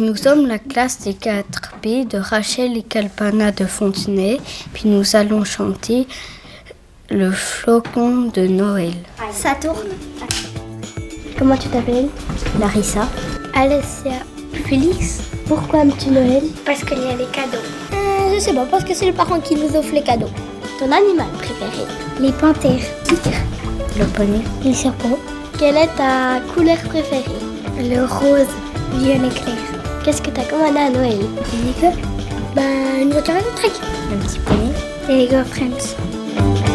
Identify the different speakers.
Speaker 1: Nous sommes la classe des 4B de Rachel et Calpana de Fontenay, puis nous allons chanter le flocon de Noël.
Speaker 2: Ça tourne
Speaker 3: Comment tu t'appelles?
Speaker 2: Larissa.
Speaker 3: Alessia.
Speaker 2: Félix.
Speaker 3: Pourquoi aimes-tu Noël?
Speaker 2: Parce qu'il y a les cadeaux.
Speaker 3: euh, Je sais pas, parce que c'est le parent qui nous offre les cadeaux. Ton animal préféré?
Speaker 2: Les panthères.
Speaker 3: Tigre.
Speaker 1: Le poney.
Speaker 2: Les serpents.
Speaker 3: Quelle est ta couleur préférée?
Speaker 2: Le rose. Violet clair.
Speaker 3: Qu'est-ce que t'as commandé à Noël
Speaker 2: Les Lego.
Speaker 3: Ben, une voiture électrique.
Speaker 1: Un petit poney.
Speaker 2: Les Lego Friends.